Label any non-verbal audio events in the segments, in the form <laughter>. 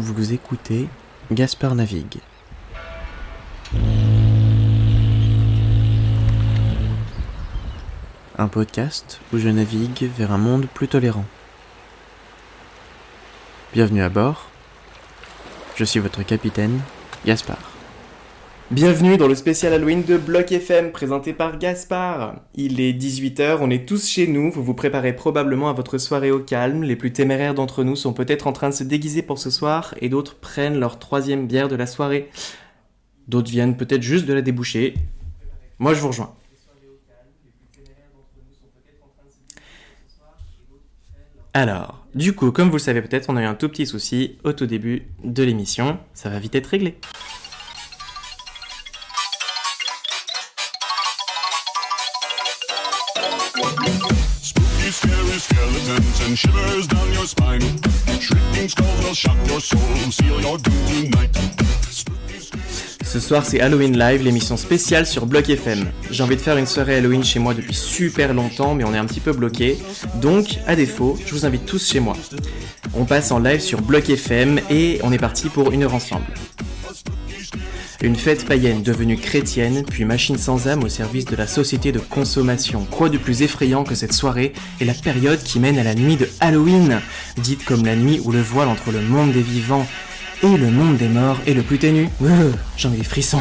Vous écoutez Gaspard Navigue. Un podcast où je navigue vers un monde plus tolérant. Bienvenue à bord. Je suis votre capitaine, Gaspard. Bienvenue dans le spécial Halloween de Bloc FM présenté par Gaspard. Il est 18h, on est tous chez nous, vous vous préparez probablement à votre soirée au calme. Les plus téméraires d'entre nous sont peut-être en train de se déguiser pour ce soir et d'autres prennent leur troisième bière de la soirée. D'autres viennent peut-être juste de la déboucher. Moi je vous rejoins. Alors, du coup, comme vous le savez peut-être, on a eu un tout petit souci au tout début de l'émission. Ça va vite être réglé. Ce soir, c'est Halloween Live, l'émission spéciale sur Bloc FM. J'ai envie de faire une soirée Halloween chez moi depuis super longtemps, mais on est un petit peu bloqué. Donc, à défaut, je vous invite tous chez moi. On passe en live sur Bloc FM et on est parti pour une heure ensemble. Une fête païenne devenue chrétienne, puis machine sans âme au service de la société de consommation. Quoi de plus effrayant que cette soirée et la période qui mène à la nuit de Halloween, dite comme la nuit où le voile entre le monde des vivants et le monde des morts est le plus ténu. Euh, J'en ai des frissons.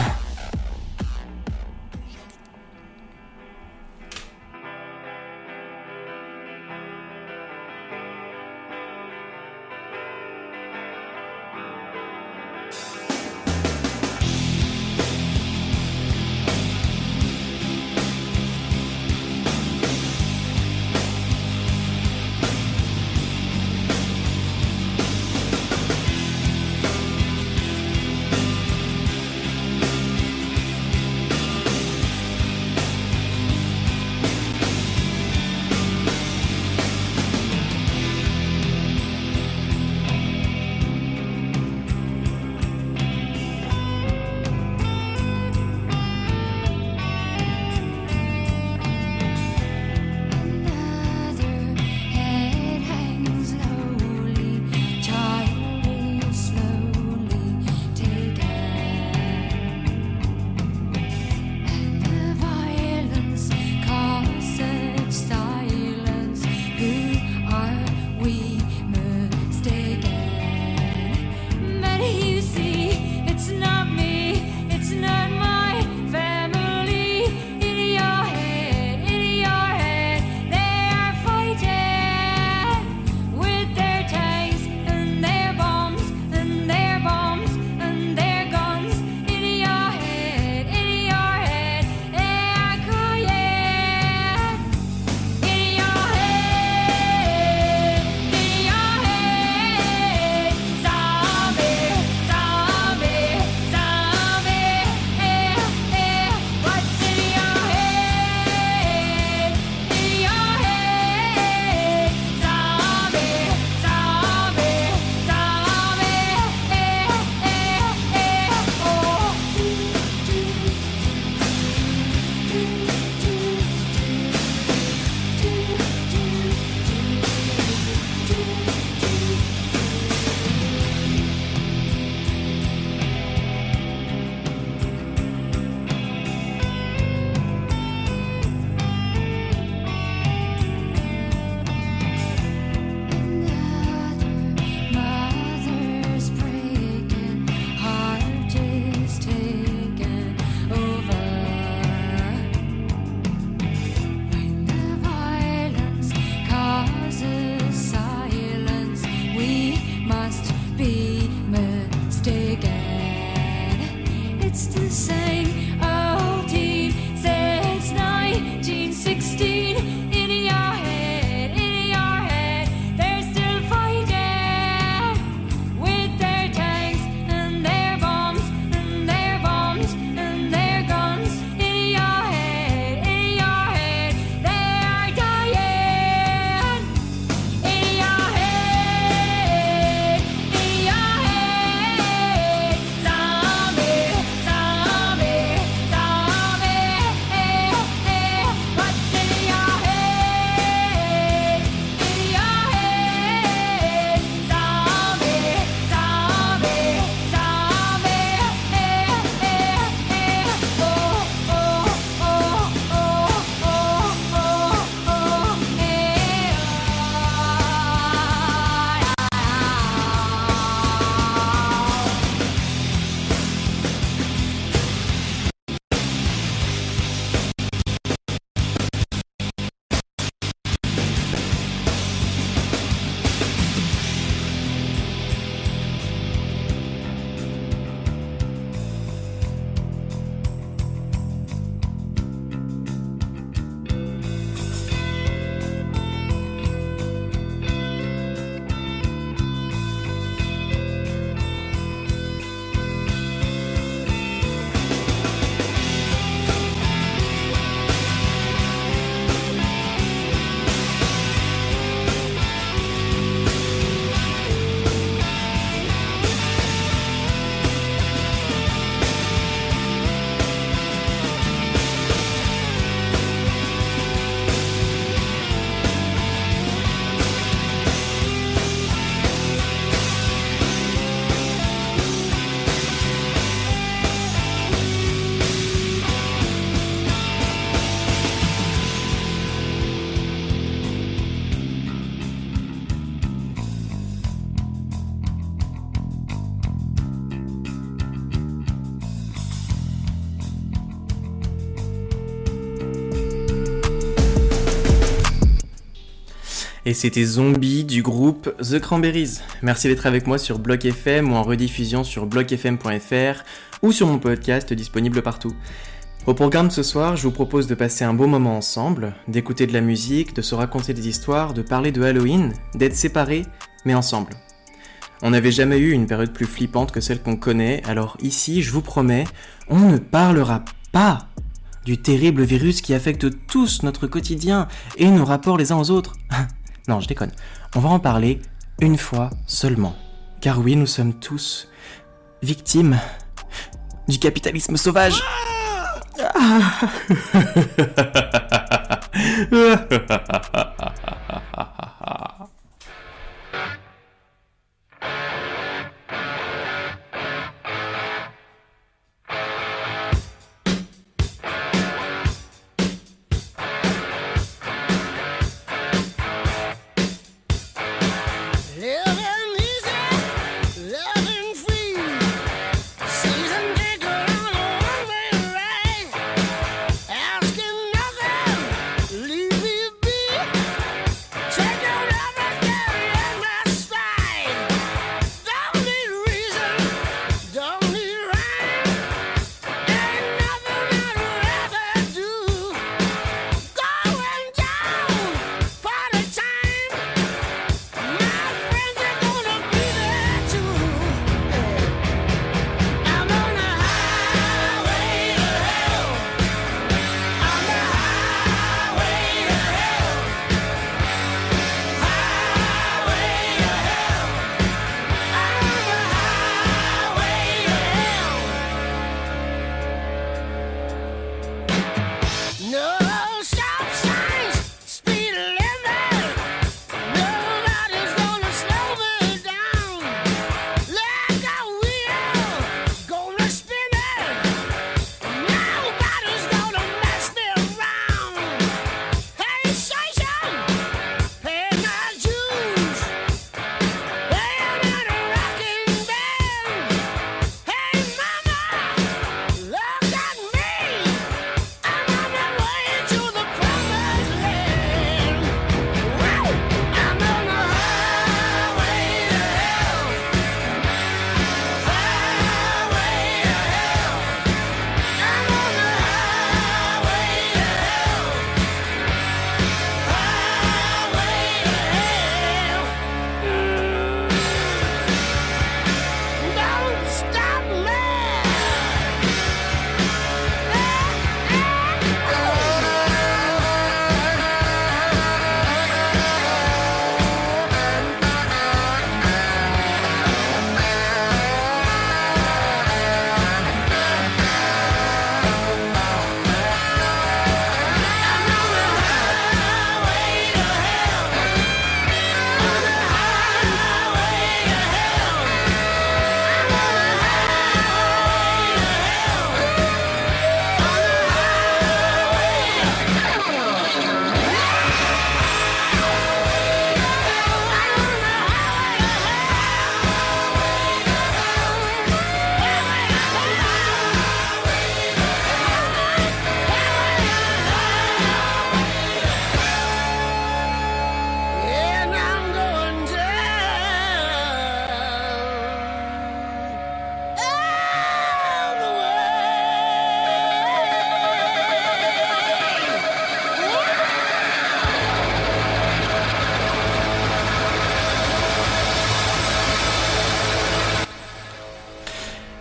Et c'était Zombie du groupe The Cranberries. Merci d'être avec moi sur Block FM ou en rediffusion sur blockfm.fr ou sur mon podcast disponible partout. Au programme ce soir, je vous propose de passer un beau moment ensemble, d'écouter de la musique, de se raconter des histoires, de parler de Halloween, d'être séparés, mais ensemble. On n'avait jamais eu une période plus flippante que celle qu'on connaît, alors ici, je vous promets, on ne parlera pas du terrible virus qui affecte tous notre quotidien et nos rapports les uns aux autres. <laughs> Non, je déconne. On va en parler une fois seulement. Car oui, nous sommes tous victimes du capitalisme sauvage. Living <laughs> <laughs>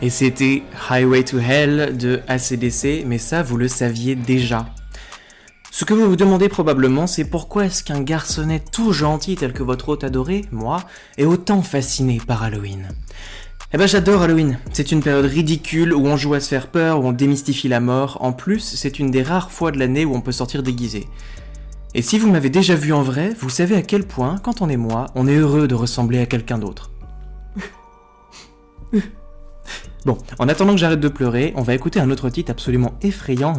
Et c'était Highway to Hell de ACDC, mais ça vous le saviez déjà. Ce que vous vous demandez probablement, c'est pourquoi est-ce qu'un garçonnet tout gentil tel que votre hôte adoré, moi, est autant fasciné par Halloween? Eh ben j'adore Halloween, c'est une période ridicule où on joue à se faire peur, où on démystifie la mort, en plus c'est une des rares fois de l'année où on peut sortir déguisé. Et si vous m'avez déjà vu en vrai, vous savez à quel point, quand on est moi, on est heureux de ressembler à quelqu'un d'autre. Bon, en attendant que j'arrête de pleurer, on va écouter un autre titre absolument effrayant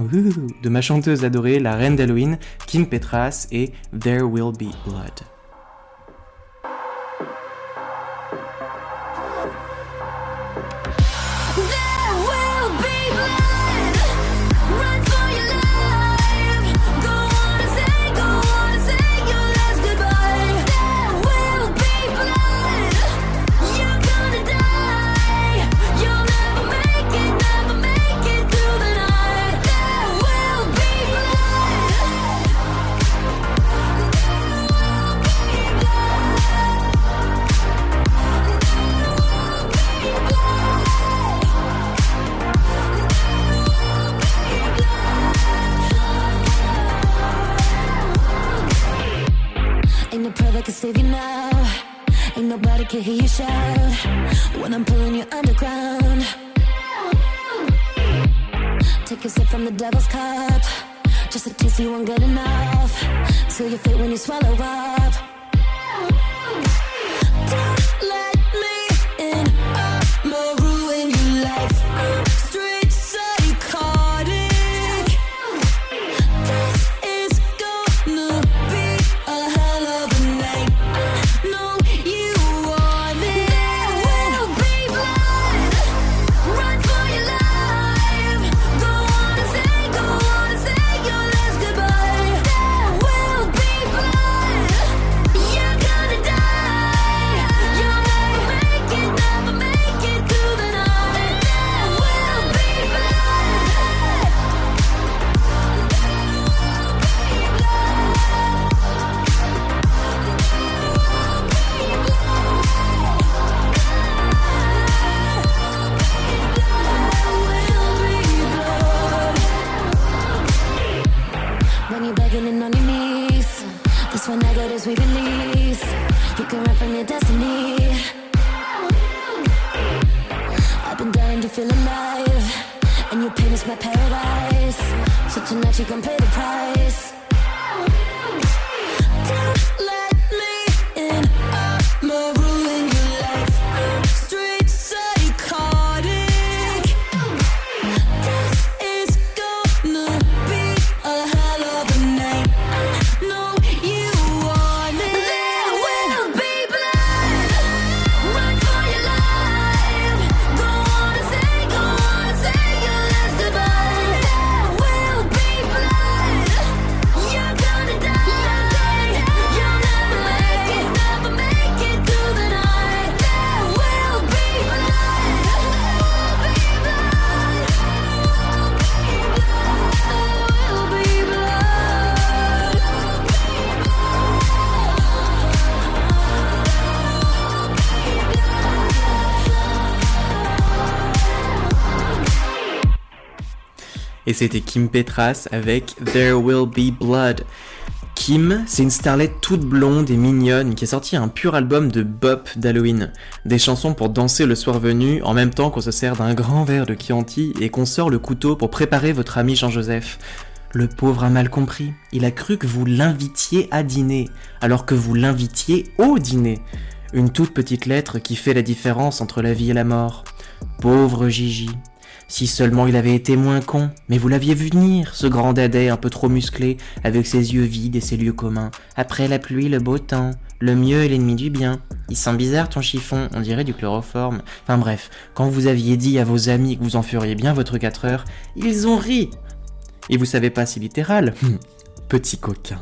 de ma chanteuse adorée, la reine d'Halloween, Kim Petras et There Will Be Blood. Devil's cup. Just a taste you won't get enough. Till you fit when you swallow up. C'était Kim Petras avec There Will Be Blood. Kim, c'est une starlette toute blonde et mignonne qui a sorti un pur album de bop d'Halloween. Des chansons pour danser le soir venu en même temps qu'on se sert d'un grand verre de Chianti et qu'on sort le couteau pour préparer votre ami Jean-Joseph. Le pauvre a mal compris. Il a cru que vous l'invitiez à dîner, alors que vous l'invitiez au dîner. Une toute petite lettre qui fait la différence entre la vie et la mort. Pauvre Gigi. Si seulement il avait été moins con, mais vous l'aviez vu venir, ce grand dadais un peu trop musclé, avec ses yeux vides et ses lieux communs. Après la pluie, le beau temps, le mieux est l'ennemi du bien. Il sent bizarre ton chiffon, on dirait du chloroforme. Enfin bref, quand vous aviez dit à vos amis que vous en feriez bien votre 4 heures, ils ont ri. Et vous savez pas si littéral Petit coquin.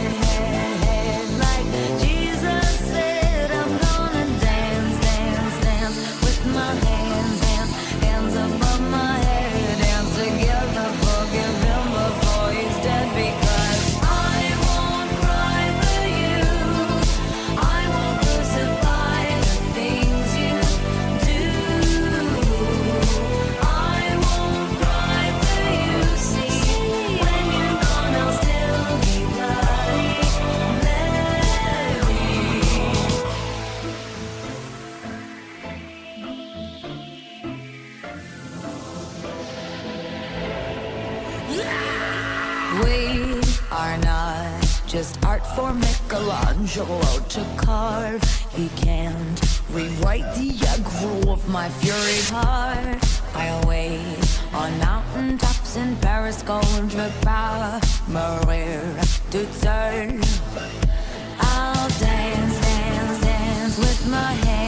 We are not just art for Michelangelo to carve. He can't rewrite the aggro of my fury heart. I'll wait on mountaintops in Paris, pas mourir toute seule. I'll dance, dance, dance with my hands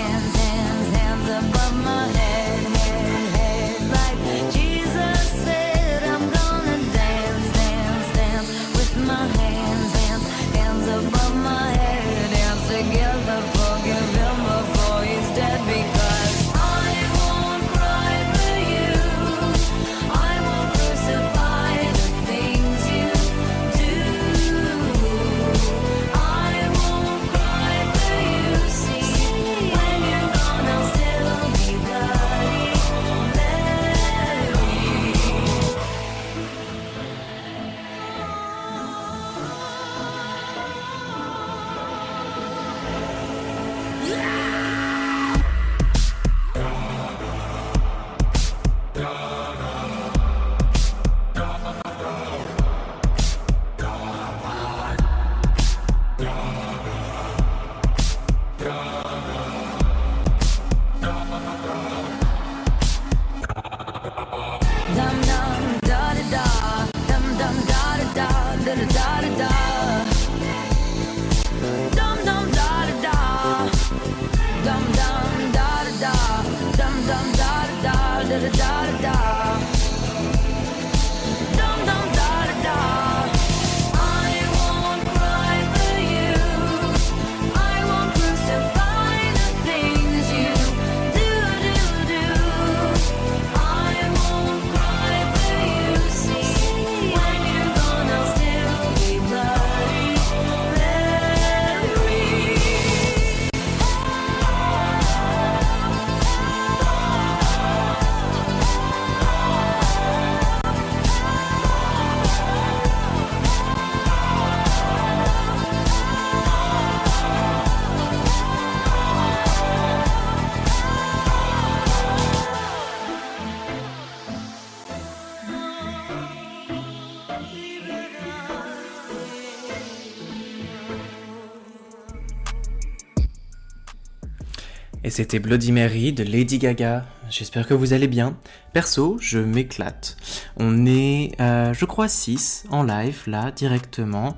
c'était Bloody Mary de Lady Gaga. J'espère que vous allez bien. Perso, je m'éclate. On est, euh, je crois, 6 en live, là, directement.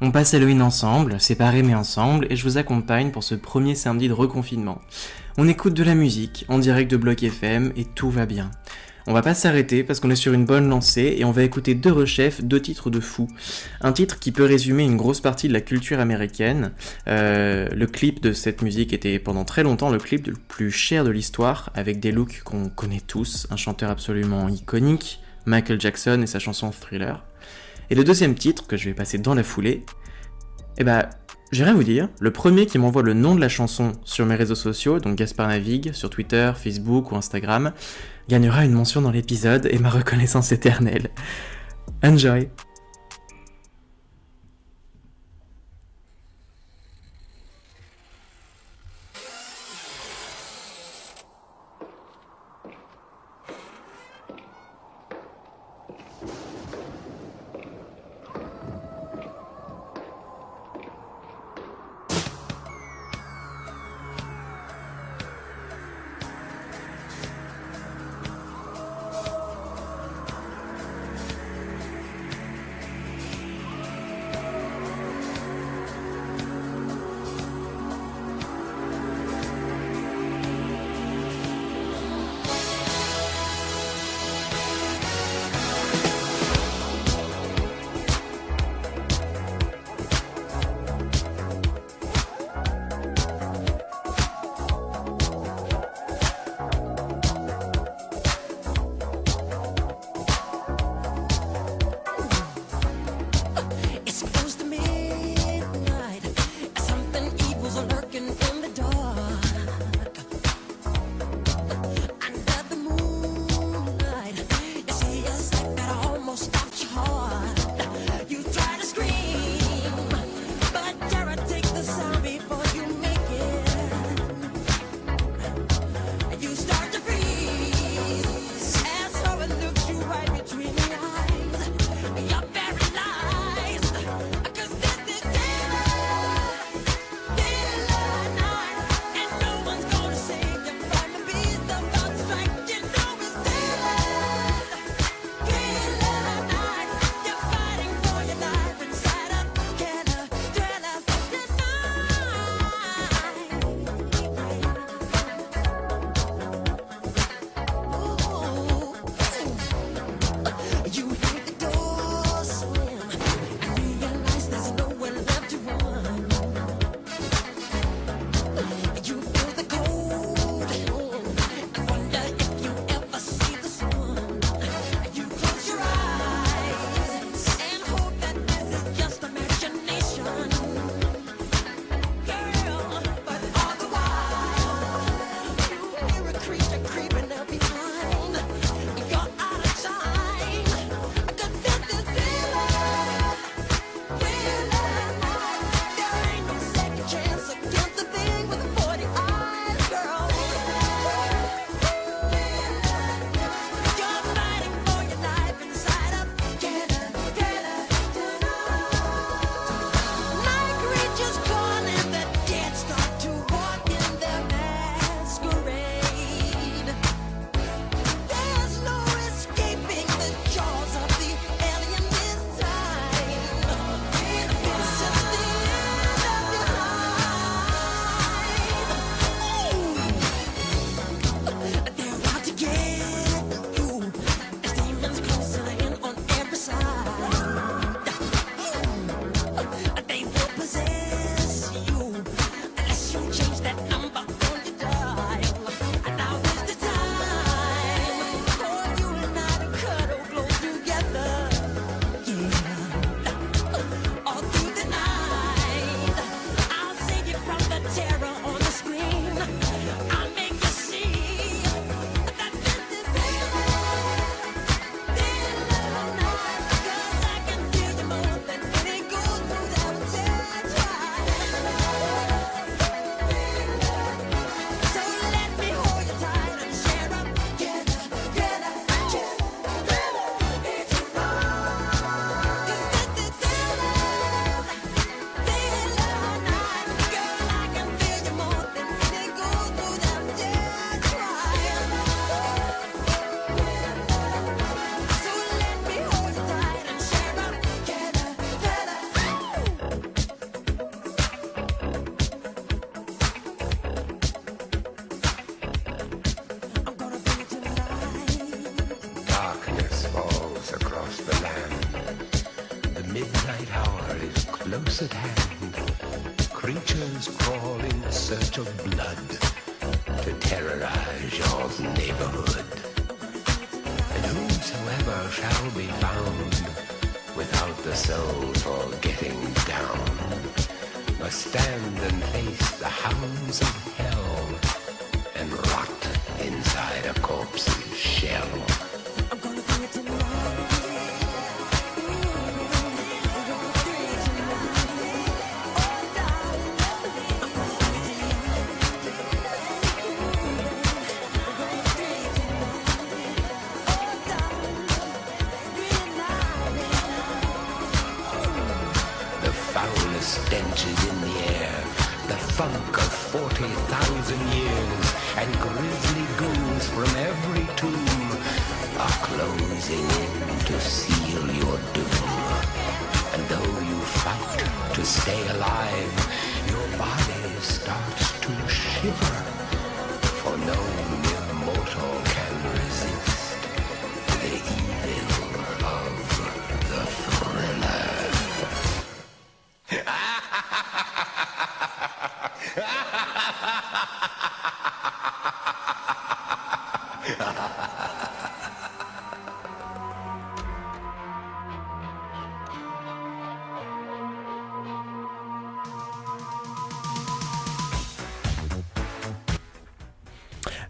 On passe Halloween ensemble, séparés mais ensemble, et je vous accompagne pour ce premier samedi de reconfinement. On écoute de la musique, en direct de Bloc FM, et tout va bien. On va pas s'arrêter parce qu'on est sur une bonne lancée et on va écouter deux rechefs, deux titres de fou. Un titre qui peut résumer une grosse partie de la culture américaine. Euh, le clip de cette musique était pendant très longtemps le clip le plus cher de l'histoire, avec des looks qu'on connaît tous, un chanteur absolument iconique, Michael Jackson et sa chanson Thriller. Et le deuxième titre que je vais passer dans la foulée, eh ben, à vous dire. Le premier qui m'envoie le nom de la chanson sur mes réseaux sociaux, donc Gaspard Navigue, sur Twitter, Facebook ou Instagram, gagnera une mention dans l'épisode et ma reconnaissance éternelle. Enjoy!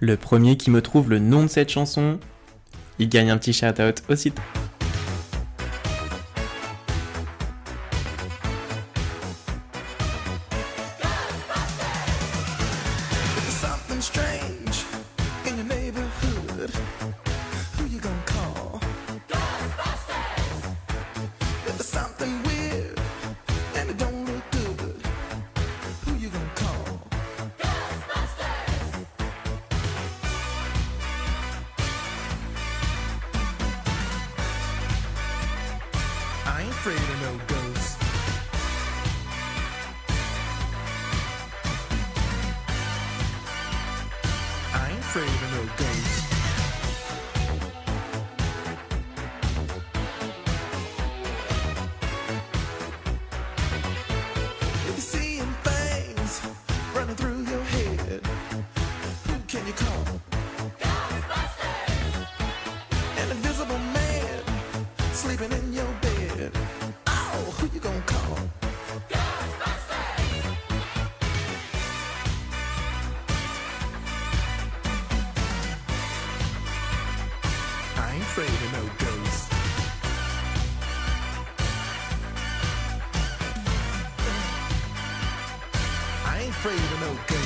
Le premier qui me trouve le nom de cette chanson, il gagne un petit shout-out aussitôt.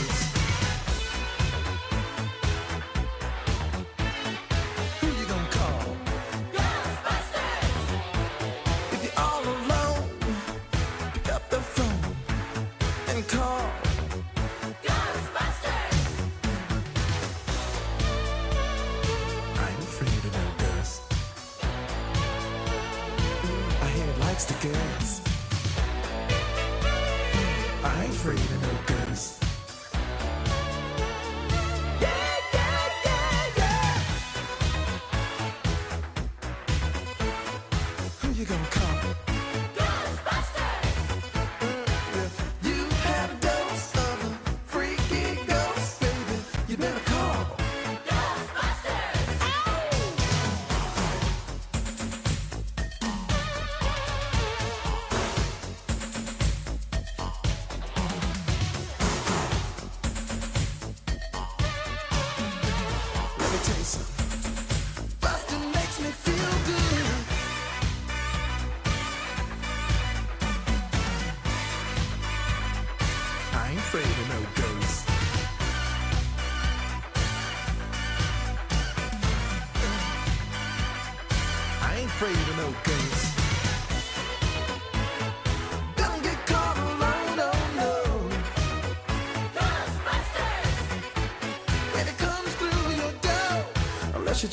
Jones.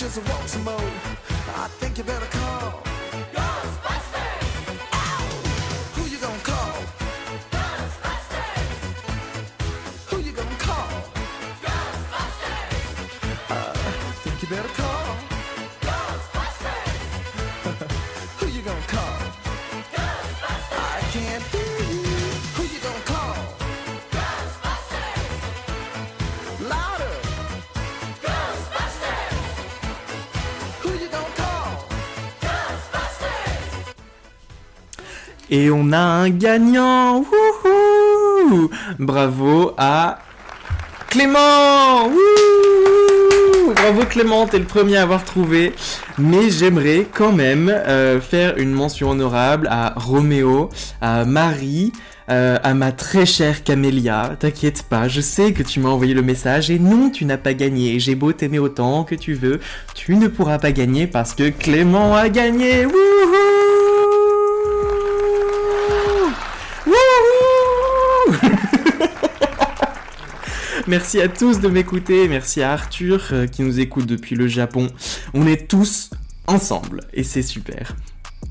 as a waltz mode. Et on a un gagnant Wouhou Bravo à Clément Wouhou Bravo Clément, t'es le premier à avoir trouvé. Mais j'aimerais quand même euh, faire une mention honorable à Roméo, à Marie, euh, à ma très chère Camélia. T'inquiète pas, je sais que tu m'as envoyé le message et non, tu n'as pas gagné. J'ai beau t'aimer autant que tu veux, tu ne pourras pas gagner parce que Clément a gagné. Wouhou Merci à tous de m'écouter, merci à Arthur euh, qui nous écoute depuis le Japon. On est tous ensemble et c'est super.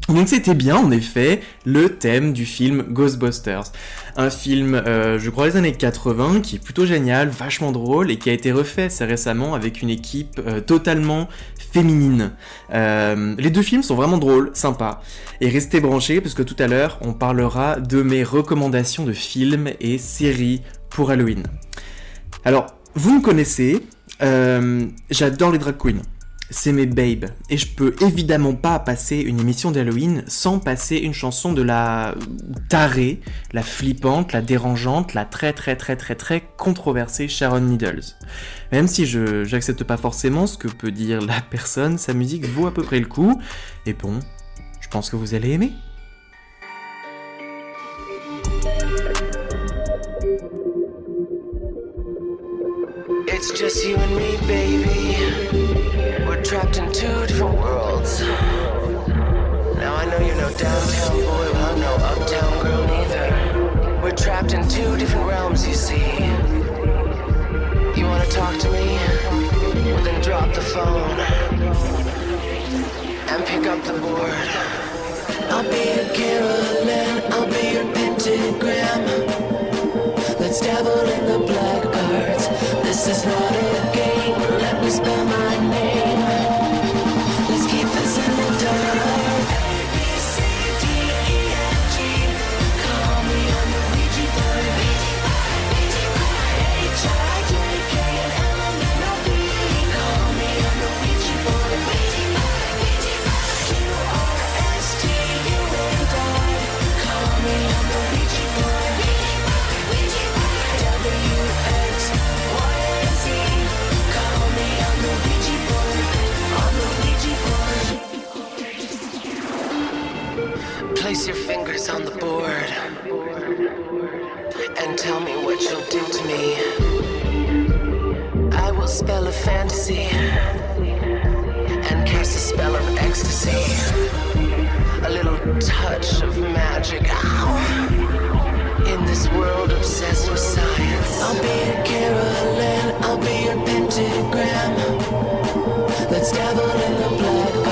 Donc c'était bien en effet le thème du film Ghostbusters. Un film, euh, je crois, des années 80 qui est plutôt génial, vachement drôle et qui a été refait assez récemment avec une équipe euh, totalement féminine. Les deux films sont vraiment drôles, sympas. Et restez branchés parce que tout à l'heure on parlera de mes recommandations de films et séries pour Halloween. Alors, vous me connaissez, euh, j'adore les drag queens. C'est mes babes. Et je peux évidemment pas passer une émission d'Halloween sans passer une chanson de la tarée, la flippante, la dérangeante, la très très très très très controversée Sharon Needles. Même si je j'accepte pas forcément ce que peut dire la personne, sa musique vaut à peu près le coup. Et bon, je pense que vous allez aimer. It's just you and me, baby. We're trapped in two different worlds. Now I know you're no downtown boy, well I'm no uptown girl neither. We're trapped in two different realms, you see. You wanna talk to me? Well then drop the phone and pick up the board. I'll be your Carolyn, I'll be your pentagram. Let's dabble in the black arts. This is not a game. Let me spell my name. Your fingers on the board and tell me what you'll do to me. I will spell a fantasy and cast a spell of ecstasy. A little touch of magic. Ow! In this world obsessed with science. I'll be your Carolyn, I'll be your pentagram. Let's dabble in the black.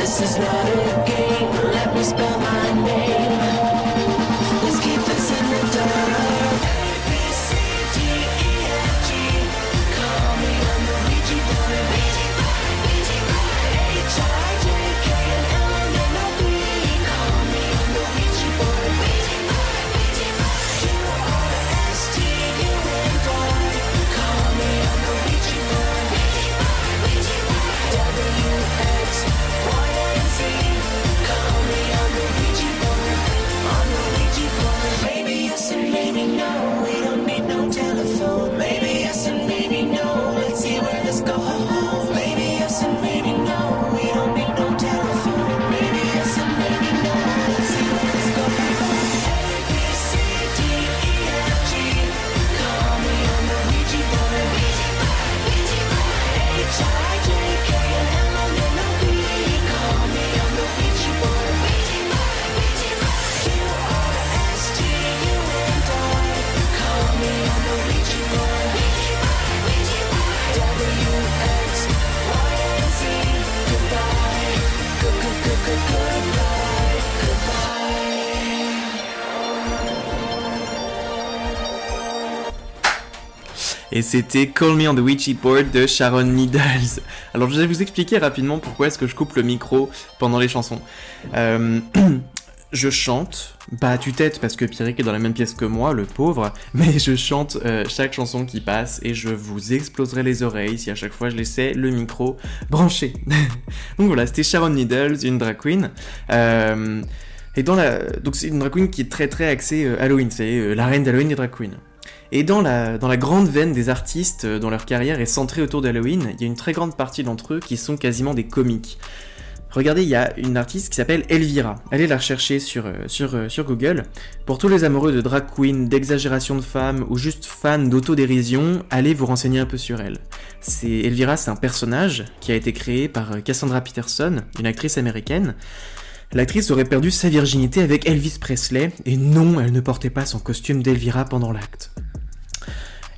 This is not a game. Let me spell my name. Et c'était Call Me on the Witchy Board de Sharon Needles. Alors je vais vous expliquer rapidement pourquoi est-ce que je coupe le micro pendant les chansons. Euh, <clears throat> je chante, pas à tue-tête parce que Pierrick est dans la même pièce que moi, le pauvre, <laughs> mais je chante euh, chaque chanson qui passe et je vous exploserai les oreilles si à chaque fois je laissais le micro branché. <laughs> Donc voilà, c'était Sharon Needles, une drag queen. Euh, Et donc c'est une drag queen qui est très très axée Halloween, c'est la reine d'Halloween des drag queens. Et dans la, dans la grande veine des artistes euh, dont leur carrière est centrée autour d'Halloween, il y a une très grande partie d'entre eux qui sont quasiment des comiques. Regardez, il y a une artiste qui s'appelle Elvira. Allez la rechercher sur, euh, sur, euh, sur Google. Pour tous les amoureux de drag queen, d'exagération de femmes ou juste fans d'autodérision, allez vous renseigner un peu sur elle. C'est Elvira, c'est un personnage qui a été créé par Cassandra Peterson, une actrice américaine. L'actrice aurait perdu sa virginité avec Elvis Presley, et non, elle ne portait pas son costume d'Elvira pendant l'acte.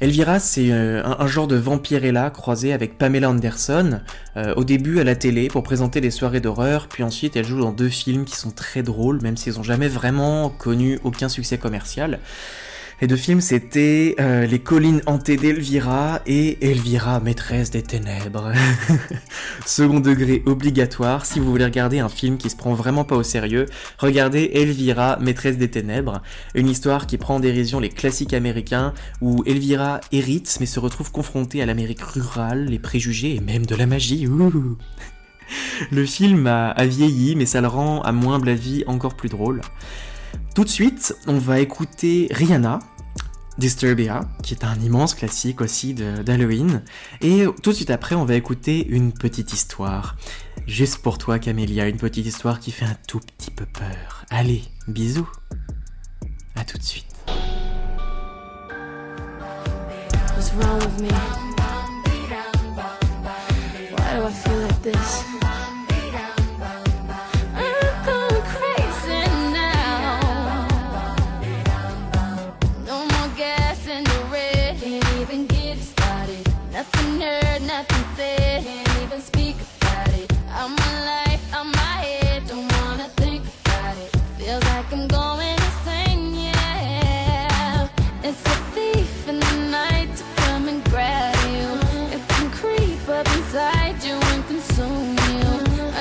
Elvira, c'est euh, un, genre de vampirella croisé avec Pamela Anderson, euh, au début à la télé pour présenter des soirées d'horreur, puis ensuite elle joue dans deux films qui sont très drôles, même s'ils ont jamais vraiment connu aucun succès commercial. Les deux films, c'était euh, Les collines hantées d'Elvira et Elvira, maîtresse des ténèbres. <laughs> Second degré obligatoire, si vous voulez regarder un film qui se prend vraiment pas au sérieux, regardez Elvira, maîtresse des ténèbres, une histoire qui prend en dérision les classiques américains où Elvira hérite mais se retrouve confrontée à l'Amérique rurale, les préjugés et même de la magie. <laughs> Le film a, vieilli, mais ça le rend, à moins la vie, encore plus drôle. Tout de suite, on va écouter Rihanna, Disturbia, qui est un immense classique aussi d'Halloween. Et tout de suite après, on va écouter une petite histoire. Juste pour toi, Camélia, une petite histoire qui fait un tout petit peu peur. Allez, bisous. À tout de suite.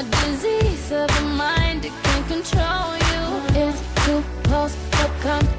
a disease of the mind, it can control you. It's too close to come.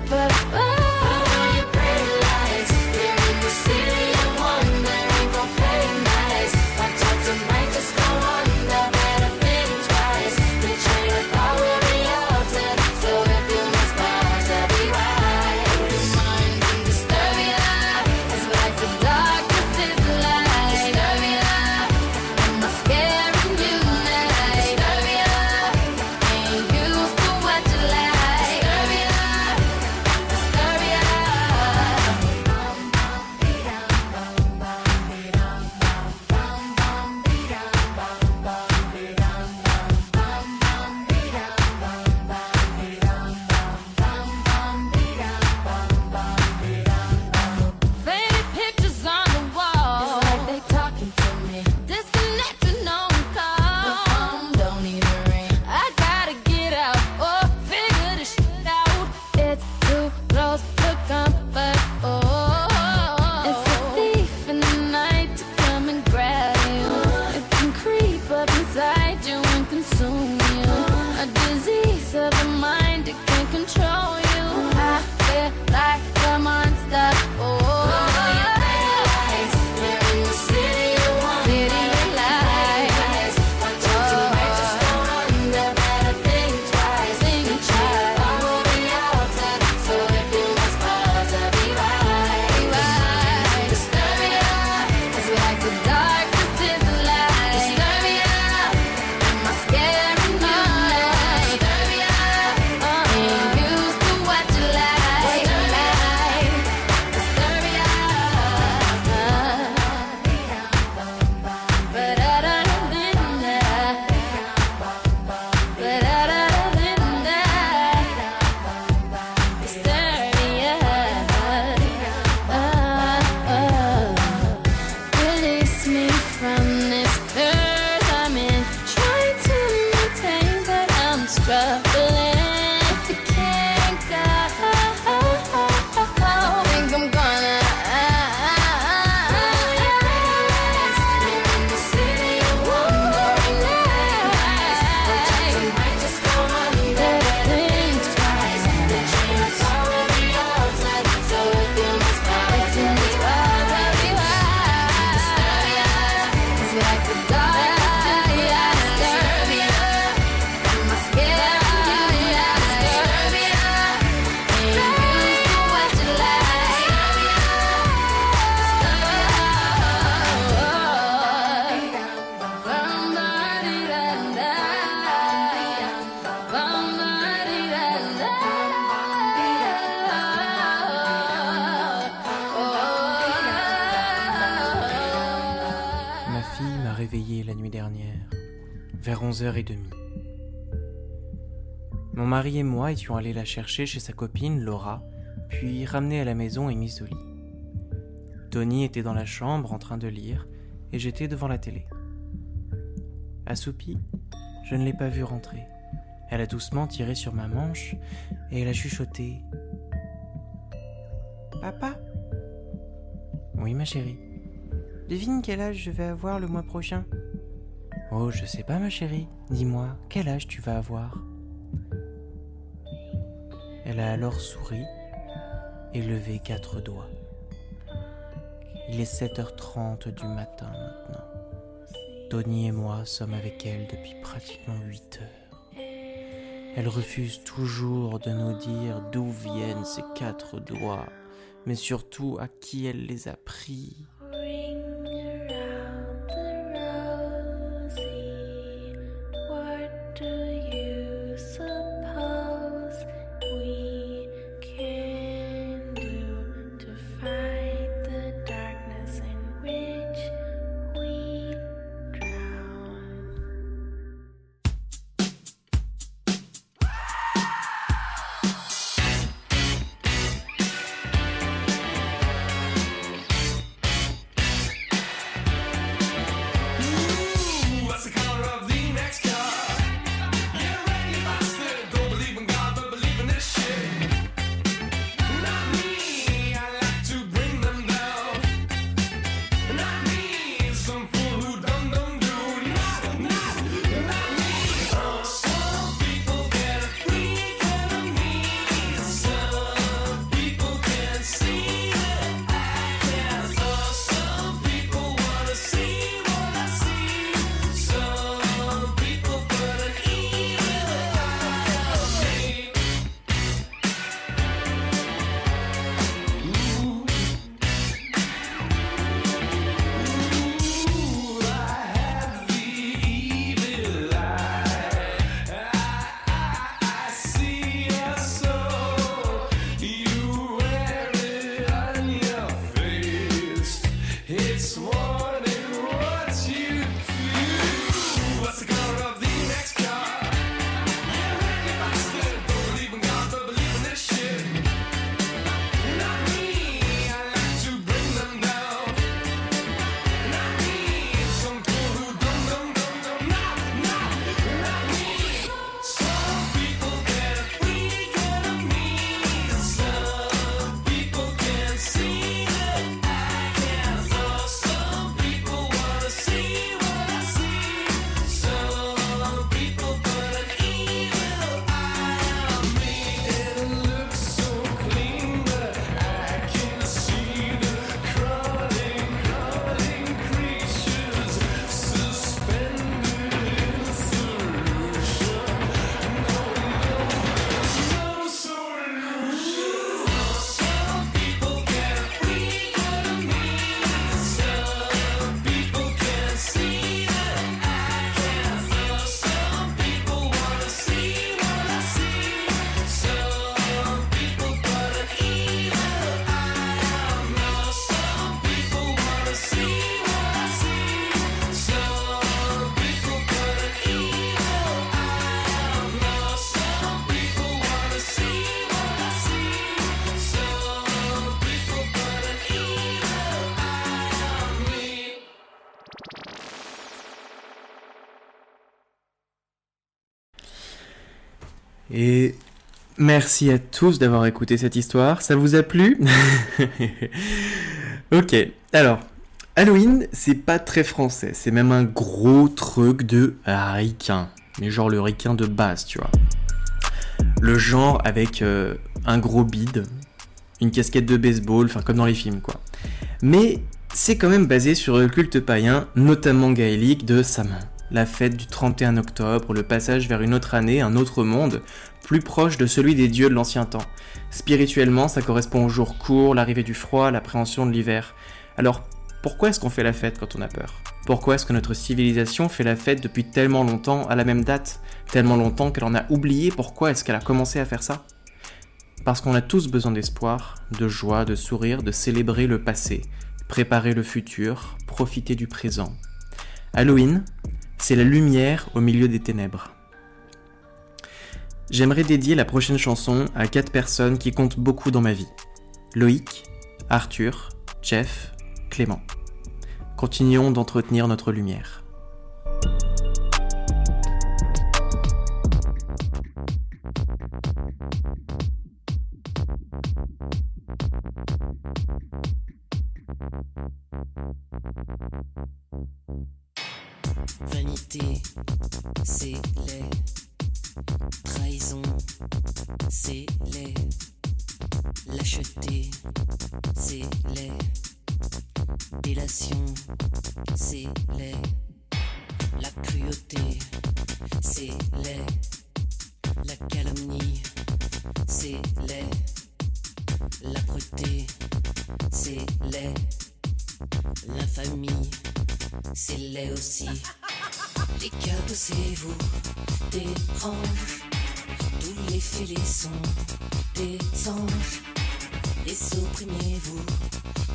Et moi étions allés la chercher chez sa copine, Laura, puis ramenés à la maison et mise au lit. Tony était dans la chambre en train de lire, et j'étais devant la télé. Assoupie, je ne l'ai pas vue rentrer. Elle a doucement tiré sur ma manche, et elle a chuchoté. Papa Oui, ma chérie. Devine quel âge je vais avoir le mois prochain. Oh, je sais pas, ma chérie. Dis-moi, quel âge tu vas avoir? Elle a alors souri et levé quatre doigts. Il est 7h30 du matin maintenant. Tony et moi sommes avec elle depuis pratiquement 8 heures. Elle refuse toujours de nous dire d'où viennent ces quatre doigts, mais surtout à qui elle les a pris. Merci à tous d'avoir écouté cette histoire. Ça vous a plu <laughs> Ok, alors, Halloween, c'est pas très français. C'est même un gros truc de ricain. Mais genre le ricain de base, tu vois. Le genre avec euh, un gros bide, une casquette de baseball, enfin comme dans les films, quoi. Mais c'est quand même basé sur le culte païen, notamment gaélique, de Saman. La fête du 31 octobre, le passage vers une autre année, un autre monde, plus proche de celui des dieux de l'ancien temps. Spirituellement, ça correspond au jour court, l'arrivée du froid, l'appréhension de l'hiver. Alors, pourquoi est-ce qu'on fait la fête quand on a peur? Pourquoi est-ce que notre civilisation fait la fête depuis tellement longtemps à la même date? Tellement longtemps qu'elle en a oublié pourquoi est-ce qu'elle a commencé à faire ça? Parce qu'on a tous besoin d'espoir, de joie, de sourire, de célébrer le passé, préparer le futur, profiter du présent Halloween, c'est la lumière au milieu des ténèbres. J'aimerais dédier la prochaine chanson à quatre personnes qui comptent beaucoup dans ma vie. Loïc, Arthur, Jeff, Clément. Continuons d'entretenir notre lumière. Trahison, c'est laid. Lâcheté, c'est laid. Délation, c'est laid. La cruauté, c'est laid. La calomnie, c'est laid. L'âpreté, c'est laid. L'infamie, c'est laid aussi. Les câbles, c'est vous, dérange. Tous les filets sont des anges. Les opprimés vous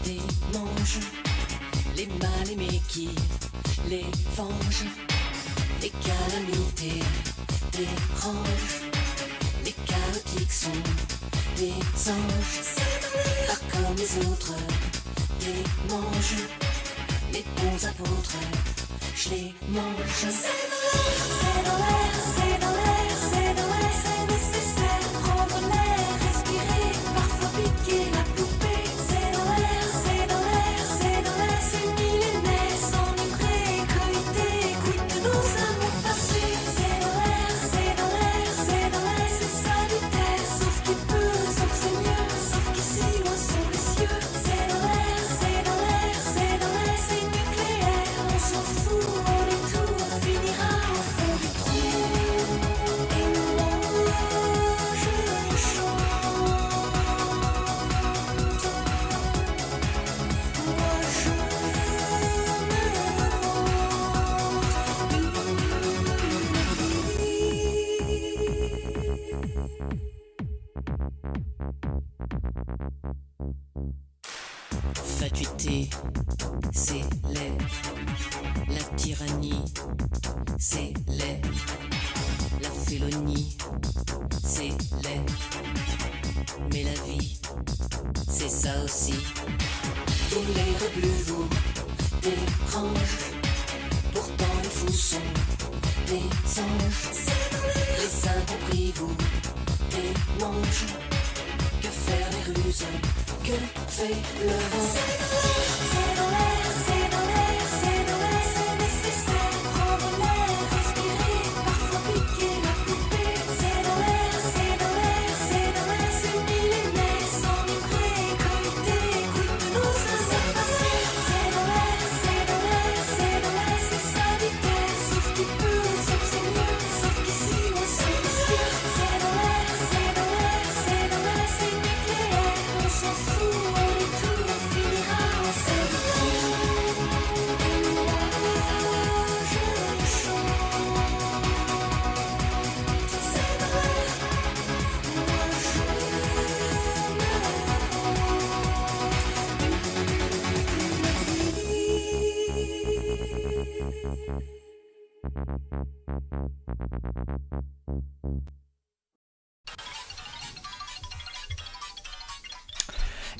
démangent. Les mal aimés qui les vengent. Les calamités dérangent. Les chaotiques sont des anges. Pas comme les autres, les mangent. Les bons apôtres, je les mange. C'est l'air, c'est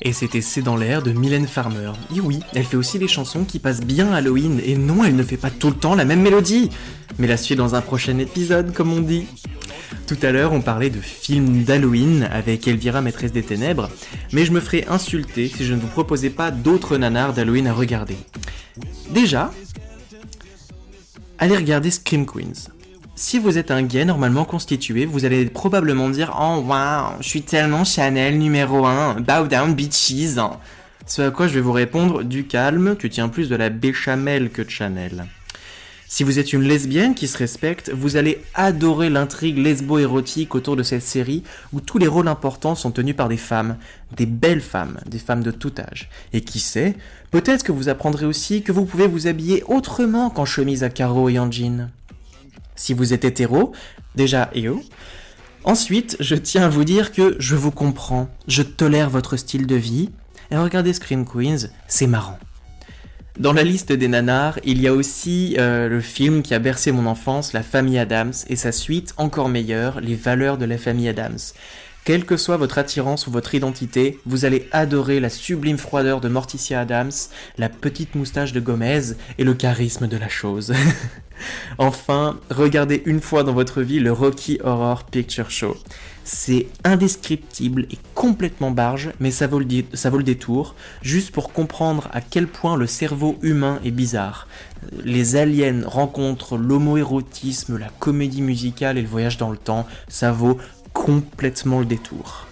Et c'était C'est dans l'air de Mylène Farmer. Et oui, elle fait aussi des chansons qui passent bien Halloween, et non, elle ne fait pas tout le temps la même mélodie. Mais la suite dans un prochain épisode, comme on dit. Tout à l'heure, on parlait de films d'Halloween avec Elvira, maîtresse des ténèbres, mais je me ferais insulter si je ne vous proposais pas d'autres nanars d'Halloween à regarder. Déjà, allez regarder Scream Queens. Si vous êtes un gay normalement constitué, vous allez probablement dire Oh waouh, je suis tellement Chanel numéro 1, bow down bitches. Ce à quoi je vais vous répondre Du calme, tu tiens plus de la béchamel que de Chanel. Si vous êtes une lesbienne qui se respecte, vous allez adorer l'intrigue lesbo-érotique autour de cette série où tous les rôles importants sont tenus par des femmes, des belles femmes, des femmes de tout âge. Et qui sait, peut-être que vous apprendrez aussi que vous pouvez vous habiller autrement qu'en chemise à carreaux et en jean. Si vous êtes hétéro, déjà éo. Ensuite, je tiens à vous dire que je vous comprends, je tolère votre style de vie, et regardez Scream Queens, c'est marrant. Dans la liste des nanars, il y a aussi euh, le film qui a bercé mon enfance, La famille Adams, et sa suite, encore meilleure, Les valeurs de la famille Adams. Quelle que soit votre attirance ou votre identité, vous allez adorer la sublime froideur de Morticia Adams, la petite moustache de Gomez et le charisme de la chose. <laughs> enfin, regardez une fois dans votre vie le Rocky Horror Picture Show. C'est indescriptible et complètement barge, mais ça vaut, le ça vaut le détour, juste pour comprendre à quel point le cerveau humain est bizarre. Les aliens rencontrent l'homoérotisme, la comédie musicale et le voyage dans le temps, ça vaut complètement le détour.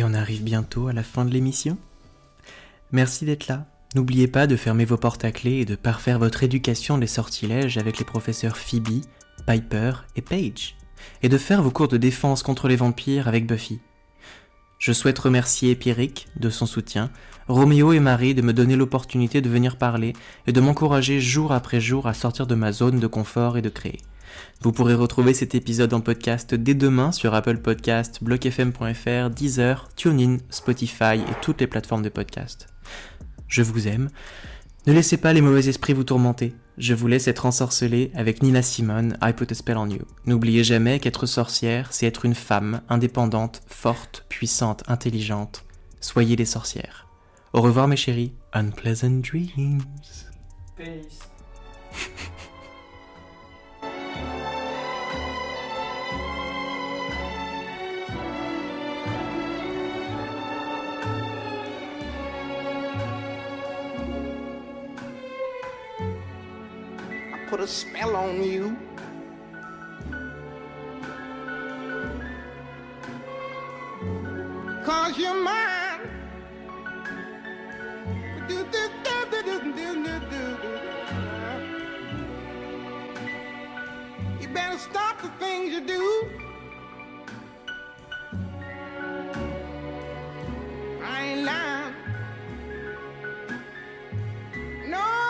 Et on arrive bientôt à la fin de l'émission. Merci d'être là. N'oubliez pas de fermer vos portes à clé et de parfaire votre éducation des sortilèges avec les professeurs Phoebe, Piper et Paige. Et de faire vos cours de défense contre les vampires avec Buffy. Je souhaite remercier Pierrick de son soutien, Roméo et Marie de me donner l'opportunité de venir parler et de m'encourager jour après jour à sortir de ma zone de confort et de créer. Vous pourrez retrouver cet épisode en podcast dès demain sur Apple Podcast, blockfm.fr, Deezer, TuneIn, Spotify et toutes les plateformes de podcast. Je vous aime. Ne laissez pas les mauvais esprits vous tourmenter. Je vous laisse être ensorcelé avec Nina Simone, I Put a Spell on You. N'oubliez jamais qu'être sorcière, c'est être une femme indépendante, forte, puissante, intelligente. Soyez des sorcières. Au revoir mes chéris. Unpleasant dreams. Peace. <laughs> put a spell on you. Cause you're mine. You better stop the things you do. I ain't lying. No,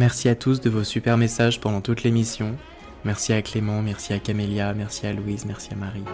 Merci à tous de vos super messages pendant toute l'émission. Merci à Clément, merci à Camélia, merci à Louise, merci à Marie.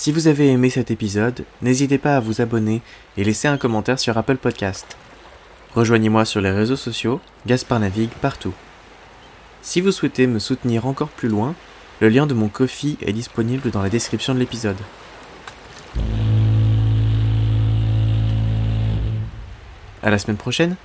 Si vous avez aimé cet épisode, n'hésitez pas à vous abonner et laisser un commentaire sur Apple Podcast. Rejoignez-moi sur les réseaux sociaux, Gaspard navigue partout. Si vous souhaitez me soutenir encore plus loin, le lien de mon Kofi est disponible dans la description de l'épisode. À la semaine prochaine